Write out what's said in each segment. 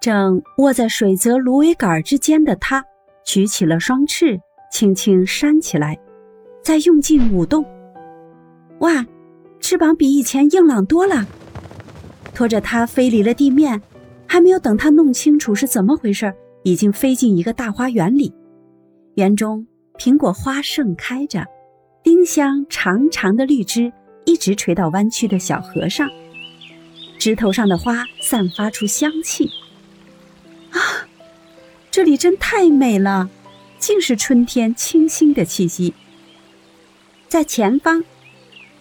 正卧在水泽芦苇杆之间的它，举起了双翅，轻轻扇起来，再用劲舞动。哇，翅膀比以前硬朗多了。拖着它飞离了地面，还没有等它弄清楚是怎么回事，已经飞进一个大花园里。园中苹果花盛开着，丁香长长的绿枝一直垂到弯曲的小河上，枝头上的花散发出香气。这里真太美了，尽是春天清新的气息。在前方，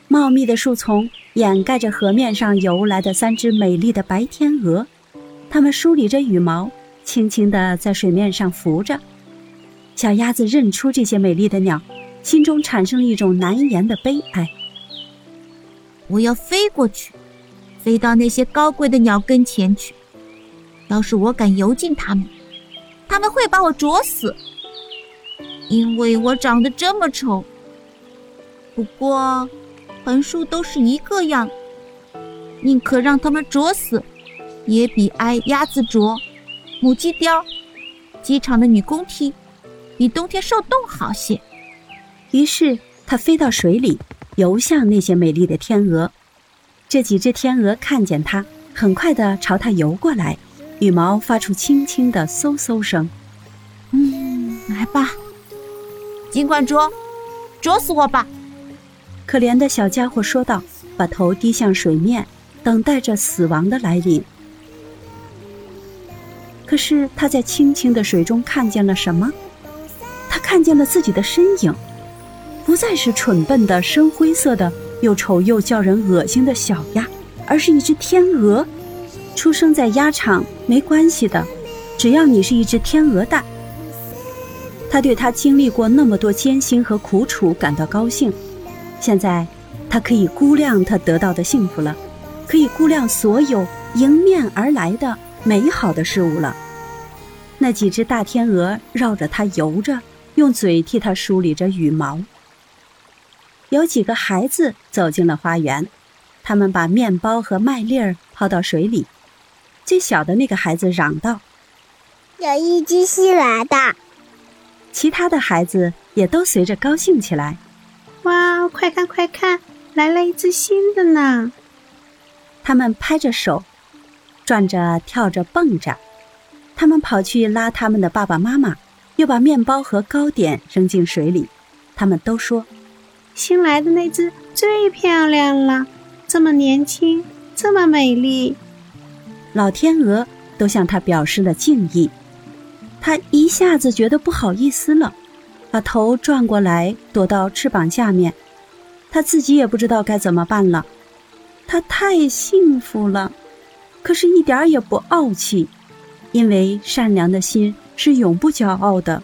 茂密的树丛掩盖着河面上游来的三只美丽的白天鹅，它们梳理着羽毛，轻轻地在水面上浮着。小鸭子认出这些美丽的鸟，心中产生了一种难言的悲哀。我要飞过去，飞到那些高贵的鸟跟前去。要是我敢游进它们，他们会把我啄死，因为我长得这么丑。不过，横竖都是一个样，宁可让他们啄死，也比挨鸭子啄、母鸡叼、机场的女工踢。比冬天受冻好些。于是它飞到水里，游向那些美丽的天鹅。这几只天鹅看见它，很快地朝它游过来，羽毛发出轻轻的嗖嗖声。嗯，来吧，尽管啄，啄死我吧！可怜的小家伙说道，把头低向水面，等待着死亡的来临。可是他在清清的水中看见了什么？他看见了自己的身影，不再是蠢笨的深灰色的、又丑又叫人恶心的小鸭，而是一只天鹅。出生在鸭场没关系的，只要你是一只天鹅蛋。他对他经历过那么多艰辛和苦楚感到高兴，现在他可以估量他得到的幸福了，可以估量所有迎面而来的美好的事物了。那几只大天鹅绕着它游着。用嘴替它梳理着羽毛。有几个孩子走进了花园，他们把面包和麦粒儿抛到水里。最小的那个孩子嚷道：“有一只新来的。”其他的孩子也都随着高兴起来：“哇，快看快看，来了一只新的呢！”他们拍着手，转着跳着蹦着，他们跑去拉他们的爸爸妈妈。又把面包和糕点扔进水里，他们都说：“新来的那只最漂亮了，这么年轻，这么美丽。”老天鹅都向他表示了敬意，他一下子觉得不好意思了，把头转过来躲到翅膀下面，他自己也不知道该怎么办了。他太幸福了，可是一点也不傲气，因为善良的心。是永不骄傲的。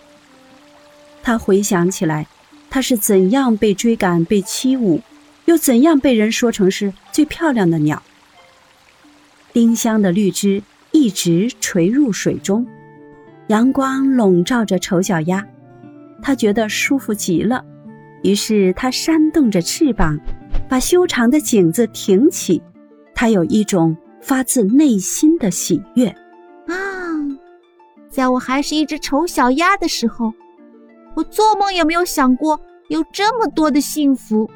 他回想起来，他是怎样被追赶、被欺侮，又怎样被人说成是最漂亮的鸟。丁香的绿枝一直垂入水中，阳光笼罩着丑小鸭，他觉得舒服极了。于是他扇动着翅膀，把修长的颈子挺起，他有一种发自内心的喜悦啊。在我还是一只丑小鸭的时候，我做梦也没有想过有这么多的幸福。